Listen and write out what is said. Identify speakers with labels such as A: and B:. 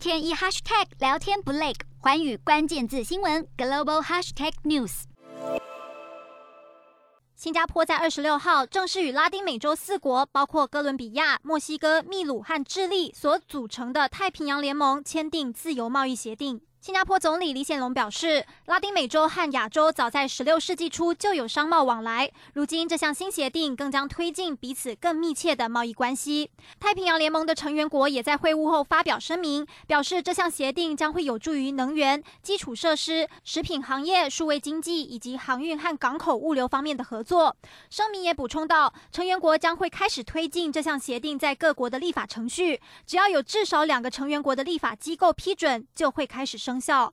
A: 天一 hashtag 聊天不累，寰宇关键字新闻 global hashtag news。
B: 新加坡在二十六号正式与拉丁美洲四国，包括哥伦比亚、墨西哥、秘鲁和智利所组成的太平洋联盟签订自由贸易协定。新加坡总理李显龙表示，拉丁美洲和亚洲早在十六世纪初就有商贸往来，如今这项新协定更将推进彼此更密切的贸易关系。太平洋联盟的成员国也在会晤后发表声明，表示这项协定将会有助于能源、基础设施、食品行业、数位经济以及航运和港口物流方面的合作。声明也补充到，成员国将会开始推进这项协定在各国的立法程序，只要有至少两个成员国的立法机构批准，就会开始生效。